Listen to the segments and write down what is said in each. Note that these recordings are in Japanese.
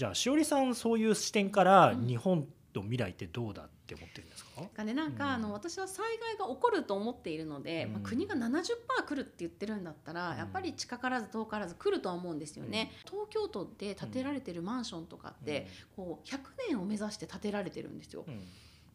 じゃあしおりさんそういう視点から日本の未来ってどうだって思ってるんですか、がねなんか、うん。あの私は災害が起こると思っているので、うん。まあ、国が70%来るって言ってるんだったら、うん。やっぱり近からず遠からず来るとは思うんですよね、東京都で建てられてるマンションとかって、こう100年を目指して建てられてるんですよ。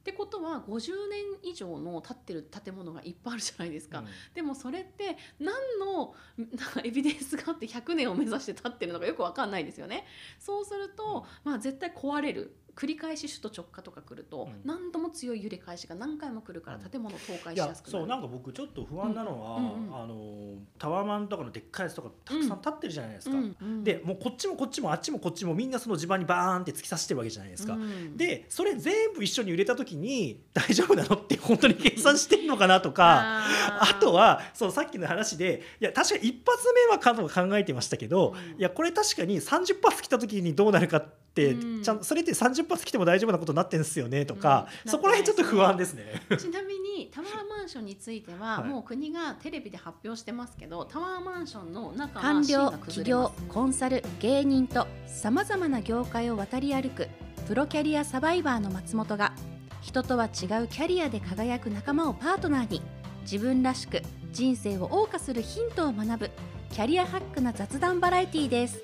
うんってことは50年以上の建ってる建物がいっぱいあるじゃないですか。うんでもそれって何のなんかエビデンスがあって100年を目指して建ってるのかよくわかんないですよね。そうすると、まあ、絶対壊れる繰り返し首都直下とか来ると、うん。何度も強い揺れ返しが何回も来るから建物倒壊いしやすくなる。やそうなんか僕ちょっと不安なのは、うん。うんうん。あのタワーマンとかのでっかいやつとかたくさん立ってるじゃないですか、うんうんでもうこっちもこっちもあっちもこっちもみんなその地盤にバーンって突き刺してるわけじゃないですか、うんでそれ全部一緒に揺れた時に大丈夫なのって本当に計算してんのかなとかあとはそうさっきの話でいや確かに一発目はかと考えてましたけど、うん。いやこれ確かに30発来た時にどうなるかって、うん。ちゃんそれって30発来ても大丈夫なことになってんですよねとか、うんそこら辺ちょっと不安ですね。ちなみにタワーマンションについては、はいもう国がテレビで発表してますけどタワーマンションの中は官僚企業コンサル芸人とさまざまな業界を渡り歩くプロキャリアサバイバーの松本が人とは違うキャリアで輝く仲間をパートナーに自分らしく人生を謳歌するヒントを学ぶキャリアハックな雑談バラエティーです。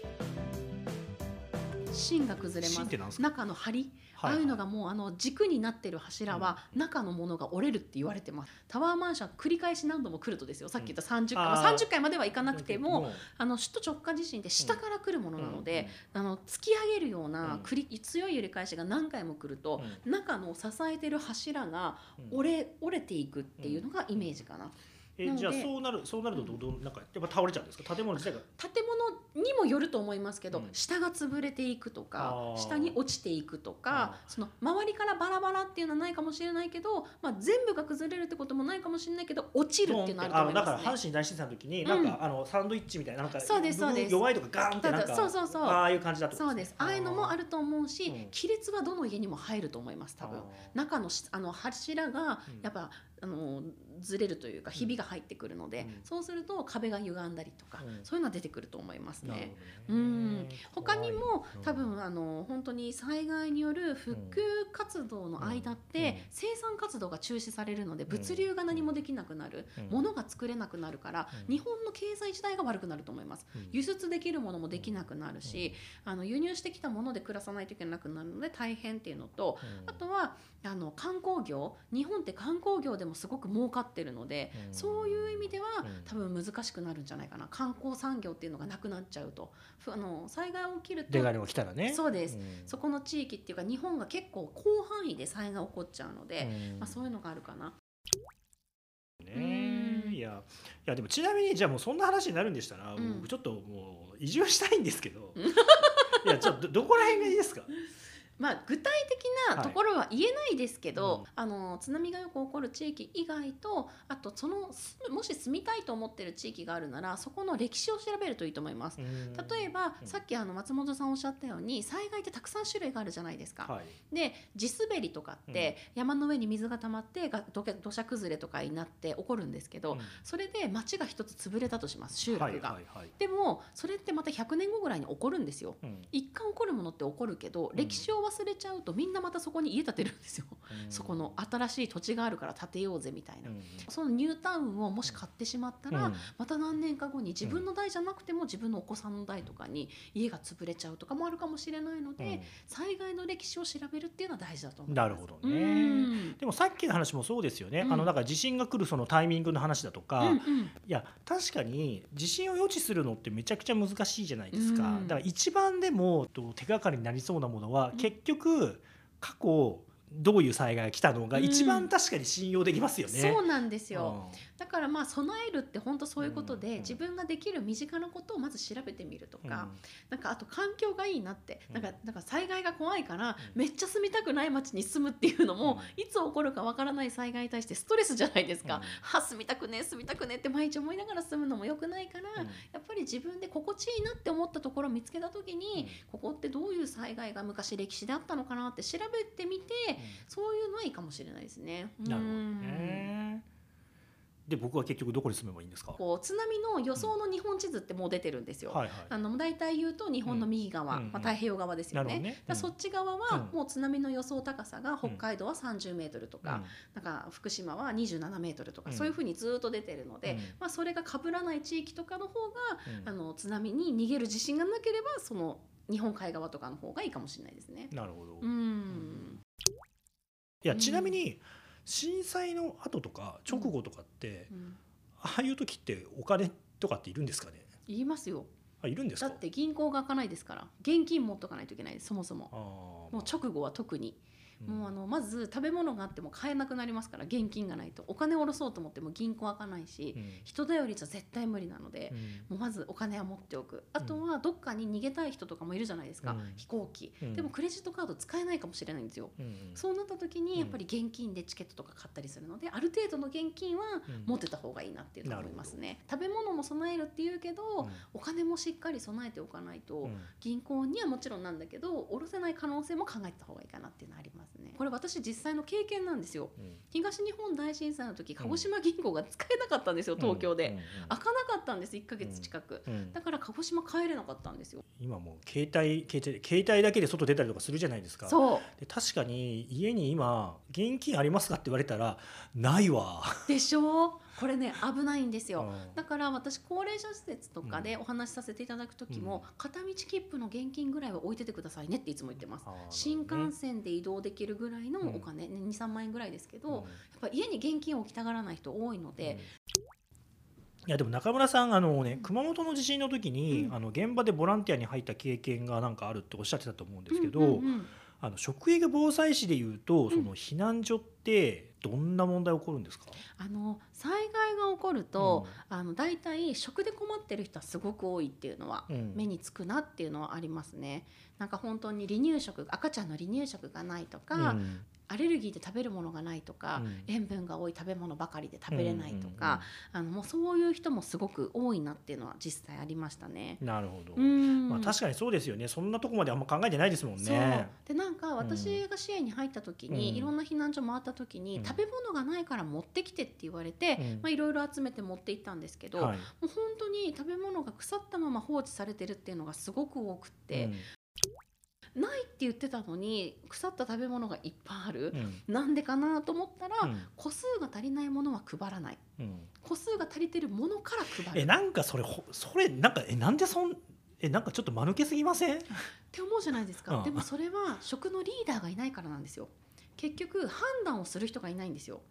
芯が崩れます。中の梁？はいああいうのがもうあの軸になってる柱は中のものが折れるって言われてます。タワーマンション繰り返し何度も来るとですよ。さっき言った30回、あー。まあ、30回まではいかなくてもあの首都直下地震って下から来るものなので、あの突き上げるよううん。な繰り強い揺れ返しが何回も来ると、中の支えてる柱がうん。折れ折れていくっていうのがイメージかな。えじゃあそうなるそうなるとどうどうなんかやっぱ倒れちゃうんですか？建物自体が。建物にもよると思いますけど、うん。下が潰れていくとか下に落ちていくとかあその周りからバラバラっていうのはないかもしれないけど、まあ、全部が崩れるってこともないかもしれないけど落ちるっていうのはあるとあ思いますね。のだから阪。神大震災の時になんか、あのサンドイッチみたいななんかそうですそうです。弱いとかガーンってなんかそうそうそう。ああいう感じだとそうです。ああいうのもあるると思うし、うん。亀裂はどの家にも入ると思います多分。中のしあの柱がうん。やっぱ、あのずれるというかひびが入ってくるので、うん。そうすると壁が歪んだりとか、うん。そういうのは出てくると思いますね。ね。うん。他にも多分あの本当に災害による復旧活動の間っうん。て生産活動が中止されるのでん。物流が何もできなくなるうん。物が作れなくなるからうん。日本の経済自体が悪くなると思います。うん。輸出できるものもできなくなるしあの輸入してきたもので暮らさないといけなくなるので大変っていうのとうん。あとはあの観光業日本って観光業でもすごく儲かってるのでうんそういう意味ではうん。多分難しくなるんじゃないかな。観光産業っていうのがなくなっちゃうと。ふあの災害起きると出たらね。そうです。ん。そこの地域っていうか日本が結構広範囲で災害起こっちゃうので、うん。まあ、そういうのがあるかな。ねうんいやいやでもちなみにじゃあもうそんな話になるんでしたら、うん。僕ちょっともう移住したいんですけど。いやちょっとどどこら辺がいいですか？まあ、具体的なところは言えないですけど、あの津波がよく起こる地域以外とあとそのもし住みたいと思ってる地域があるならそこの歴史を調べるといいと思います。例えば、うん。さっきあの松本さんおっしゃったように災害ってたくさん種類があるじゃないですか。はい。で地滑りとかって山の上に水が溜まってが土砂崩れとかになって起こるんですけど、うん。それで町が一つ潰れたとします集落が。はいはいはい。でもそれってまた100年後ぐらいに起こるんですよ。うん。一回起こるものって起こるけど、うん。歴史を忘れちゃうとみんなまたそこに家建てるんですよ、うん。そこの新しい土地があるから建てようぜみたいな、うんそのニュータウンをもし買ってしまったら、うん。また何年か後に自分の代じゃなくても自分のお子さんの代とかに家が潰れちゃうとかもあるかもしれないので、うん。災害の歴史を調べるっていうのは大事だと思います。なるほどね。うん。でもさっきの話もそうですよね、うん。あのだから地震が来るそのタイミングの話だとか、うんうん。いや確かに地震を予知するのってめちゃくちゃ難しいじゃないですか、うん。だから一番でもと手がかりになりそうなものは、うん結局過去どういう災害が来たのがうん。一番確かに信用できますよね。そうなんですよ、だからまあ備えるって本当そういうことで、うん。自分ができる身近なことをまず調べてみるとうん。か、なんかあと環境がいいなって、うん。なんかなんか災害が怖いから、うん。めっちゃ住みたくない街に住むっていうのも、いつ起こるかわからない災害に対してストレスじゃないですか、うん。は住みたくね住みたくねって毎日思いながら住むのも良くないから、うん。やっぱり自分で心地いいなって思ったところを見つけた時に、ここってどういう災害が昔歴史であったのかなって調べてみて、そういうのはいいかもしれないですね。なるほどうん。ね。で僕は結局どこに住めばいいんですか？こう津波の予想の日本地図ってもう出てるんですよ。はいはい。あの大体言うと日本の右側、うんまあ、太平洋側ですよね。ね。うん。っち側はうん。もう津波の予想高さが北海道は30メートルとか、なんか福島は27メートルとか、うん。そういうふうにずっと出てるので、うん。まあ、それが被らない地域とかの方が、うん。あの津波に逃げる自信がなければその日本海側とかの方がいいかもしれないですね。なるほど、いうん、やちなみに震災の後とか直後とかって、うん。ああいう時ってお金とかっているんですかね？言いますよ。あいるんですか？だって銀行が開かないですから現金持っとかないといけないそもそも。もう直後は特に、うんもうあのまず食べ物があっても買えなくなりますから現金がないと。お金を下ろそうと思っても銀行開かないし、うん。人頼りじゃ絶対無理なのでう、ん。もうまずお金は持っておく。あとはどっかに逃げたい人とかもいるじゃないですか、うん。飛行機、うん。でもクレジットカード使えないかもしれないんですよ、うんそうなった時うんにやっぱり現金でチケットとか買ったりするのである程度の現金はうん持ってた方がいいなっていうのは思いますね、食べ物も備えるっていうけど、うん。お金もしっかり備えておかないと、うん。銀行にはもちろんなんだけど下ろせない可能性も考えた方がいいかなっていうのはありますね。これ私実際の経験なんですよ。うん。東日本大震災の時鹿児島銀行が使えなかったんですよ東京で、うんうん開かなかったんです1ヶ月近く、うん。だから鹿児島帰れなかったんですよ。今もう携帯携帯携帯だけで外出たりとかするじゃないですか。そう。で確かに家に今現金ありますかって言われたらないわ。でしょ？これね危ないんですよ、うん。だから私高齢者施設とかでお話しさせていただく時も、片道切符の現金ぐらいは置いててくださいねっていつも言ってます。あー新幹線で移動できるぐらいのお金、ね23万円ぐらいですけど、やっぱ家に現金を置きたがらない人多いので、いやでも中村さんあの、ね、熊本の地震の時に、うん。あの現場でボランティアに入った経験がなんかあるっておっしゃってたと思うんですけど、うんうんうんあの職域防災士でいうとん。その避難所ってどんな問題起こるんですか、あの災害が起こると、あの大体食で困ってる人はすごく多いっていうのは、うん。目につくなっていうのはありますね。なんか本当に離乳食赤ちゃんの離乳食がないとか、うんアレルギーで食べるものがないとか、うん。塩分が多い食べ物ばかりで食べれないとか、あのもうそういう人もすごく多いなっていうのは実際ありましたね。うんなるほど、うん。まあ、確かにそうですよね。そんなとこまであんま考えてないですもんね。でなんか私が支援に入った時に、うん。いろんな避難所回った時に、うん。食べ物がないから持ってきてって言われて、うん。まあ、いろいろ集めて持って行ったんですけど、はい。もう本当に食べ物が腐ったまま放置されてるっていうのがすごく多くって、うんないって言ってたのに腐った食べ物がいっぱいある。う、ん。なんでかなと思ったら、うん。個数が足りないものは配らない。うん。個数が足りてるものから配る。っえなんかそれほそれなんかえなんでそんえなんかちょっと間抜けすぎません？て思うじゃないですか、うん。でもそれは食のリーダーがいないからなんですよ。結局判断をする人がいないんですよ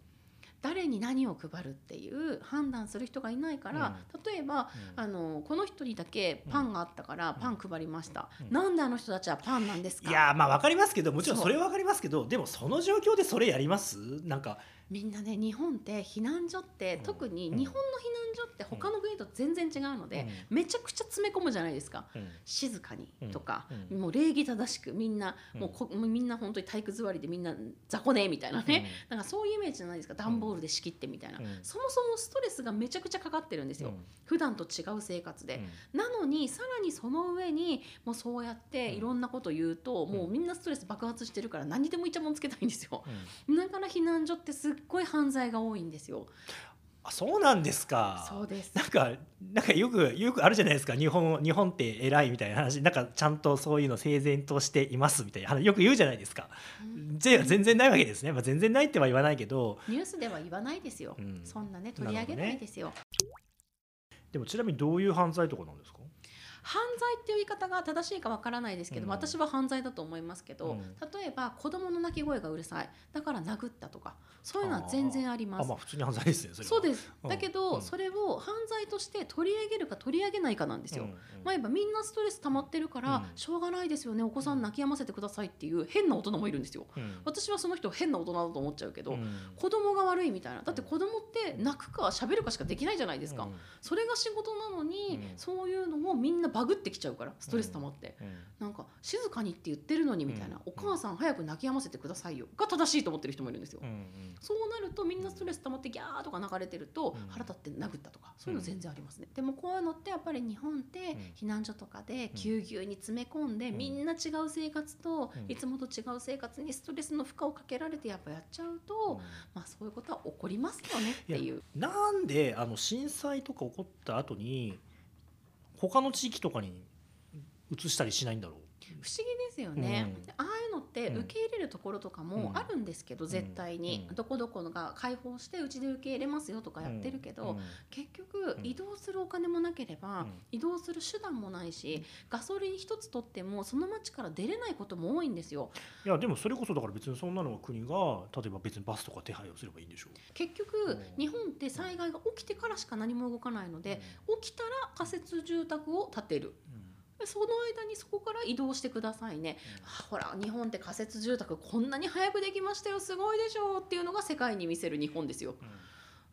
誰に何を配るっていう判断する人がいないから、例えばあのこの人にだけパンがあったからパン配りました、うん。なんであの人たちはパンなんですか？いやまあわかりますけどもちろんそれはわかりますけどでもその状況でそれやります？なんかみんなね日本って避難所って、うん。特に日本の避難所って他の国と全然違うので、うめちゃくちゃ詰め込むじゃないですか。うん。静かにとか、うん。もう礼儀正しくみんな、うん。もうこみんな本当に体育座りでみんな雑魚ねみたいなね、なん。かそういうイメージじゃないですか。段ボールで仕切ってみたいな、うん。そもそもストレスがめちゃくちゃかかってるんですよ、うん。普段と違う生活で、うん。なのにさらにその上にもうそうやっていろんなこと言うと、んもうみんなストレス爆発してるから何にでもイチャモンつけたいんですよ。うん。だから避難所ってすっごい犯罪が多いんですよ。あそうなんですか。そうです。なんかなんかよくよくあるじゃないですか。日本日本って偉いみたいな話。なんかちゃんとそういうの整然としていますみたいな話。よく言うじゃないですか。ぜ全然ないわけですね、まあ、全然ないっては言わないけど。ニュースでは言わないですよ、うん。そんなね。取り上げないですよ、でもちなみにどういう犯罪とかなんですか？犯罪っていう言い方が正しいかわからないですけど、うん。私は犯罪だと思いますけど、うん。例えば子供の泣き声がうるさい。だから殴ったとかそういうのは全然あります。あまあ普通に犯罪ですねそうです。うん。だけど、うん。それを犯罪として取り上げるか取り上げないかなんですよ、まあ、言えばみんなストレス溜まってるから、うん。しょうがないですよねお子さん泣き止ませてくださいっていう変な大人もいるんですよ。うん。私はその人変な大人だと思っちゃうけど、うん。子供が悪いみたいな。だって子供って泣くか喋るかしかできないじゃないですか、うん。それが仕事なのに、うん。そういうのをみんなバグってきちゃうからストレス溜まって、なんか静かにって言ってるのにみたいな、うん。お母さん早く泣き止ませてくださいよが正しいと思ってる人もいるんですよ、そうなるとみんなストレス溜まってギャーとか流れてるとうん。腹立って殴ったとかそういうの全然ありますね、でもこういうのってやっぱり日本って避難所とかでぎゅうぎゅうに詰め込んでうん。みんな違う生活とうん。いつもと違う生活にストレスの負荷をかけられてやっぱやっちゃうと、まあそういうことは起こりますよねっていう。なんであの震災とか起こった後に他の地域とかに移したりしないんだろう。不思議ですよね、うん。あってうん。受け入れるところとかもあるんですけど、ん。絶対に、うん。どこどこが開放してうちで受け入れますよとかやってるけど、うん。結局うん。移動するお金もなければ、うん。移動する手段もないしガソリン一つ取ってもその町から出れないことも多いんですよ。いやでもそれこそだから別にそんなのは国が例えば別にバスとか手配をすればいいんでしょう。結局うん。日本って災害が起きてからしか何も動かないので、起きたら仮設住宅を建てる。でその間にそこから移動してくださいね、あほら日本って仮設住宅こんなに早くできましたよ。すごいでしょ。うっていうのが世界に見せる日本ですよ。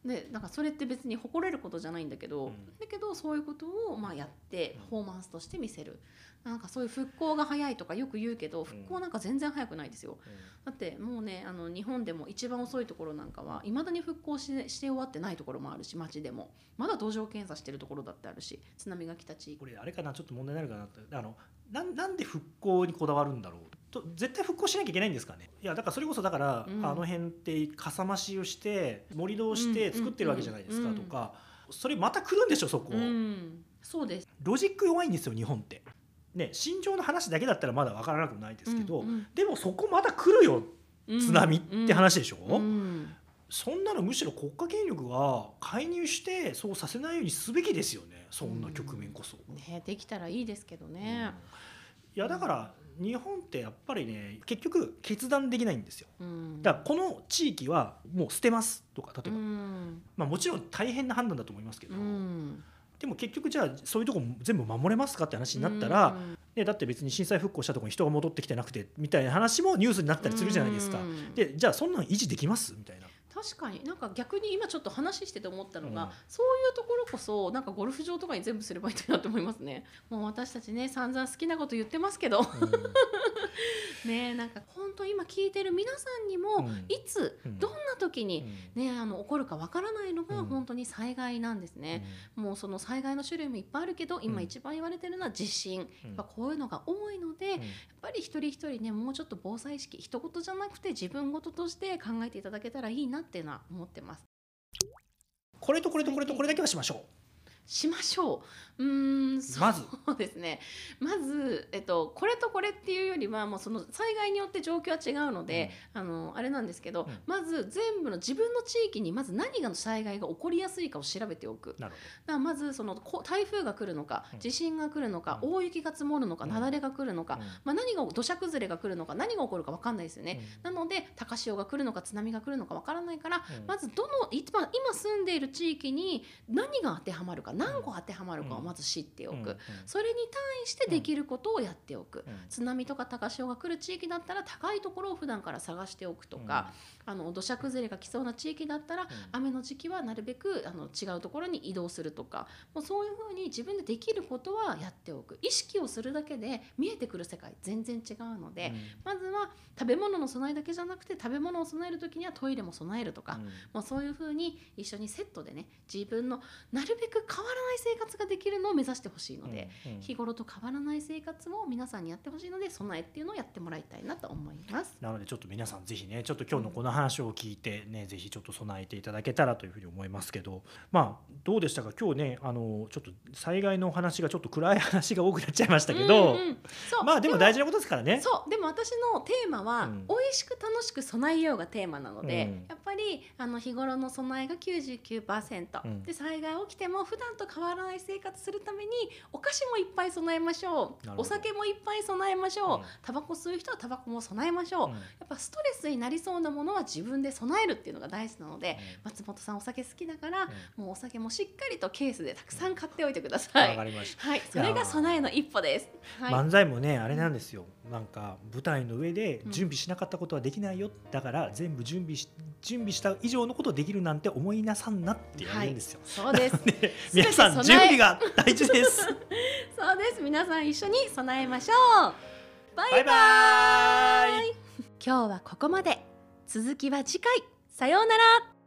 でなんかそれって別に誇れることじゃないんだけど、うん。だけどそういうことをまあやってパフォーマンスとして見せる。なんかそういう復興が早いとかよく言うけど復興なんか全然早くないですよ。だってもうねあの日本でも一番遅いところなんかはいまだに復興しして終わってないところもあるし町でも。まだ土壌検査してるところだってあるし津波が来た地域。これあれかなちょっと問題になるかなってあのなんなんで復興にこだわるんだろうと絶対復興しなきゃいけないんですかね。いやだからそれこそだから、うん。あの辺ってかさ増しをして盛り土をして作ってるわけじゃないですかうん。とか、それまた来るんでしょそこ、うん。そうです。ロジック弱いんですよ日本って。ね心情の話だけだったらまだ分からなくもないですけど、うんうんでもそこまた来るよ津波って話でしょ、うん。そんなのむしろ国家権力が介入してそうさせないようにすべきですよねそんな局面こそ。ね、できたらいいですけどね。いやだから日本ってやっぱりね結局決断できないんですよ。うん。だからこの地域はもう捨てますとか例えうば、ん。まあ、もちろん大変な判断だと思いますけど、うん。でも結局じゃあそういうとこも全部守れますかって話になったら、ね、だって別に震災復興したところに人が戻ってきてなくてみたいな話もニュースになったりするじゃないですか。うん。でじゃあそんなの維持できますみたいな。確かに。なんか逆に今ちょっと話してて思ったのが、うん。そういうところこそなんかゴルフ場とかに全部すればいいなと思いますね。もう私たちね散々好きなこと言ってますけど。ねなんか本当今聞いてる皆さんにも、うん。いつうん。どんな時に、ね、あの起こるかわからないのがうん。本当に災害なんですね、もうその災害の種類もいっぱいあるけど今うん。一番言われてるのは地震、うん。やっぱこういうのが多いので、やっぱり一人一人ねもうちょっと防災意識一言じゃなくて自分事として考えていただけたらいいなっっていうのは思ってます。これとこれとこれとこれだけはしましょうしましょう。うーん、まずそうですね。まず、えっと、これとこれっていうよりは、もうその災害によって状況は違うので、あの、あれなんですけど、うんまず全部の自分の地域にまず何がの災害が起こりやすいかを調べておく。う。なるだからまずそのこ台風が来るのかうん地震が来るのか、うん大雪が積もるのか、うん雪崩が来るのか、ほど。まあ、何が土砂崩れが来るのか何が起こるか分かんないですよね。うんなので高潮が来るのか津波が来るのか分からないから、うんまずどの今今住んでいる地域に何が当てはまるか何個当てはまるかをまず知っておく、それに対してできることをやっておく、うん。津波とか高潮が来る地域だったら高いところを普段から探しておくとか、あの土砂崩れが来そうな地域だったら、雨の時期はなるべくあの違うところに移動するとかもうそういうふうに自分でできることはやっておく。意識をするだけで見えてくる世界全然違うので、まずは食べ物の備えだけじゃなくて食べ物を備える時にはトイレも備えるとか、うん。もうそういうふうに一緒にセットでね自分のなるべく変わらない生活ができるのを目指してほしいので、うんうん。日頃と変わらない生活を皆さんにやってほしいので備えっていうのをやってもらいたいなと思います。なのでちょっと皆さんぜひねちょっと今日のこの話を聞いてねぜひちょっと備えていただけたらというふうに思いますけどまあどうでしたか？今日ねあのちょっと災害のお話がちょっと暗い話が多くなっちゃいましたけど、うんうんまあでも大事なことですからね。そう。でも私のテーマは、うん。美味しく楽しく備えようがテーマなので、うん。やっぱりあの日頃の備えが99%、うん。で災害起きても普段と変わらない生活するためにお菓子もいっぱい備えましょう。お酒もいっぱい備えましょう、うん。タバコ吸う人はタバコも備えましょう、うん。やっぱストレスになりそうなものは自分で備えるっていうのが大事なので、松本さんお酒好きだから、もうお酒もしっかりとケースでたくさん買っておいてください。わかりました。はい、それが備えの一歩です。はい。漫才もねあれなんですよ。なんか舞台の上で準備しなかったことはできないよ、だから全部準備し準備した以上のことをできるなんて思いなさんなって言われるんですよ。そうです。で全皆さん準備が大事です。そうです。皆さん一緒に備えましょう。バイバイ。今日はここまで。続きは次回。さようなら